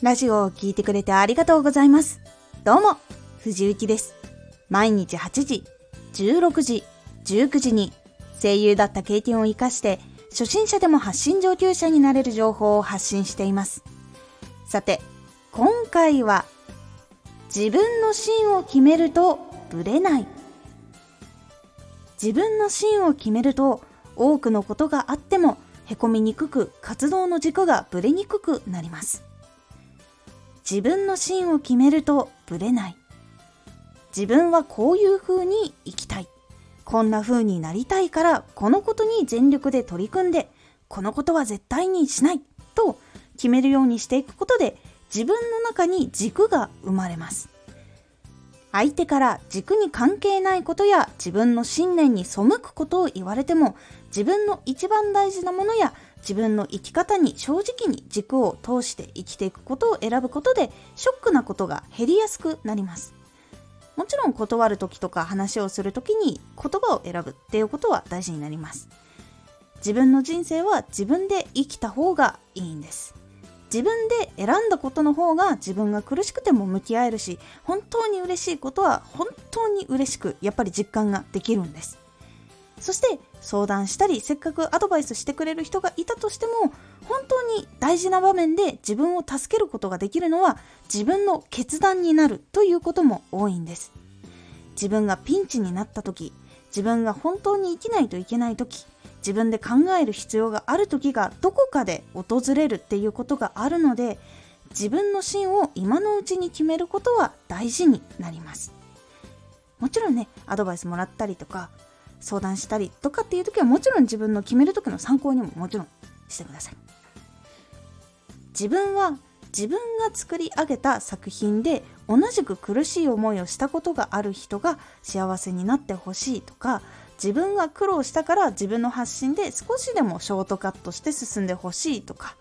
ラジオを聴いてくれてありがとうございます。どうも、藤幸です。毎日8時、16時、19時に声優だった経験を活かして初心者でも発信上級者になれる情報を発信しています。さて、今回は自分の芯を決めるとブレない。自分の芯を決めると多くのことがあってもへこみにくく活動の軸がぶれにくくなります。自分の芯を決めるとブレない。自分はこういう風に生きたい。こんな風になりたいからこのことに全力で取り組んでこのことは絶対にしないと決めるようにしていくことで自分の中に軸が生まれます相手から軸に関係ないことや自分の信念に背くことを言われても自分の一番大事なものや自分の生き方に正直に軸を通して生きていくことを選ぶことでショックなことが減りやすくなります。もちろん断る時とか話をする時に言葉を選ぶっていうことは大事になります。自分の人生は自分で生きた方がいいんです。自分で選んだことの方が自分が苦しくても向き合えるし本当に嬉しいことは本当に嬉しくやっぱり実感ができるんです。そして相談したりせっかくアドバイスしてくれる人がいたとしても本当に大事な場面で自分を助けることができるのは自分の決断になるということも多いんです。自分がピンチになった時自分が本当に生きないといけない時自分で考える必要がある時がどこかで訪れるっていうことがあるので自分の芯を今のうちに決めることは大事になります。もちろんねアドバイスもらったりとか相談したりとかっていう時はもちろん自分の決める時の参考にももちろんしてください。自分は自分が作り上げた作品で同じく苦しい思いをしたことがある人が幸せになってほしいとか自分が苦労したから自分の発信で少しでもショートカットして進んでほしいとか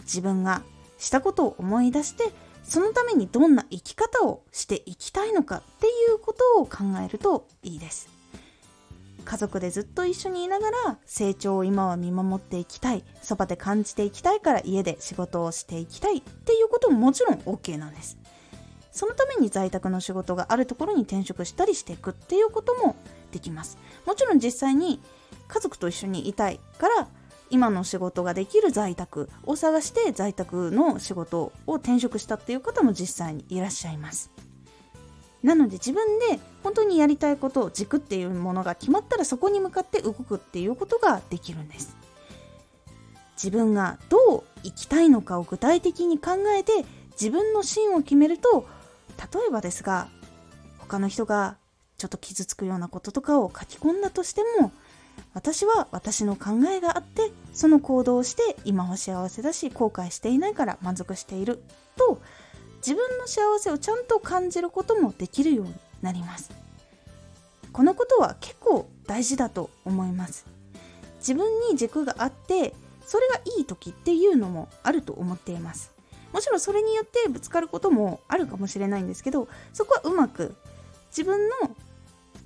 自分がしたことを思い出してそのためにどんな生き方をしていきたいのかっていうことを考えるといいです。家族でずっと一緒にいながら成長を今は見守っていきたいそばで感じていきたいから家で仕事をしていきたいっていうことももちろん OK なんです。そのために在宅の仕事があるところに転職したりしていくっていうこともできます。もちろん実際に家族と一緒にいたいから今の仕事ができる在宅を探して在宅の仕事を転職したっていう方も実際にいらっしゃいます。なので自分で本当にやりたいことを軸っていうものが決まったらそこに向かって動くっていうことができるんです。自分がどう生きたいのかを具体的に考えて自分の芯を決めると例えばですが他の人がちょっと傷つくようなこととかを書き込んだとしても私は私の考えがあってその行動をして今は幸せだし後悔していないから満足していると自分の幸せをちゃんと感じることもできるようになります。このことは結構大事だと思います。自分に軸があってそれがいい時っていうのもあると思っています。もちろんそれによってぶつかることもあるかもしれないんですけどそこはうまく自分の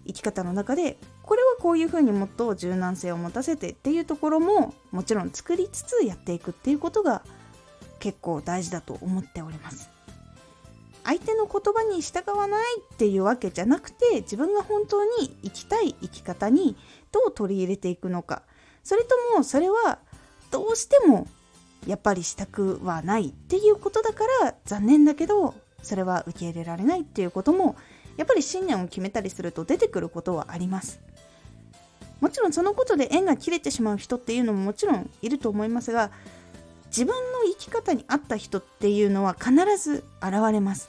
生き方の中でこれはこういうふうにもっと柔軟性を持たせてっていうところももちろん作りつつやっていくっていうことが結構大事だと思っております。相手の言葉に従わないっていうわけじゃなくて自分が本当に生きたい生き方にどう取り入れていくのか。それともそれはどうしてもやっぱりしたくはないっていうことだから残念だけどそれは受け入れられないっていうこともやっぱり信念を決めたりすると出てくることはあります。もちろんそのことで縁が切れてしまう人っていうのももちろんいると思いますが自分き方に合った人っていうのは必ず現れます。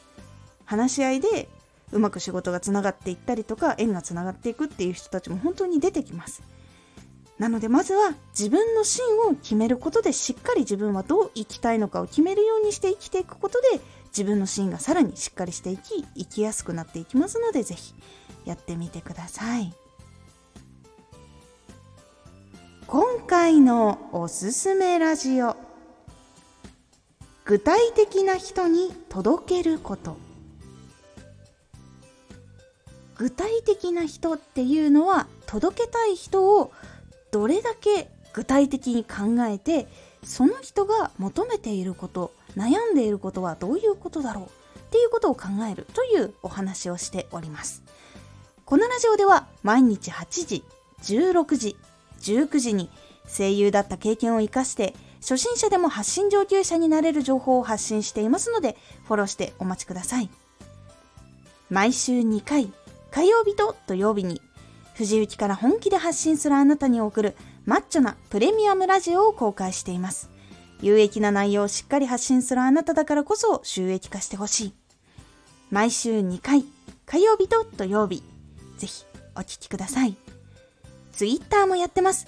話し合いでうまく仕事がつながっていったりとか縁がつながっていくっていう人たちも本当に出てきます。なのでまずは自分の芯を決めることでしっかり自分はどう生きたいのかを決めるようにして生きていくことで自分の芯がさらにしっかりしていき生きやすくなっていきますので是非やってみてください。今回のおすすめラジオ。具体的な人に届けること。具体的な人っていうのは届けたい人をどれだけ具体的に考えてその人が求めていること悩んでいることはどういうことだろうっていうことを考えるというお話をしております。このラジオでは毎日8時16時19時に声優だった経験を生かして初心者でも発信上級者になれる情報を発信していますのでフォローしてお待ちください。毎週2回火曜日と土曜日に藤雪から本気で発信するあなたに送るマッチョなプレミアムラジオを公開しています。有益な内容をしっかり発信するあなただからこそ収益化してほしい。毎週2回火曜日と土曜日。ぜひお聴きください。ツイッターもやってます。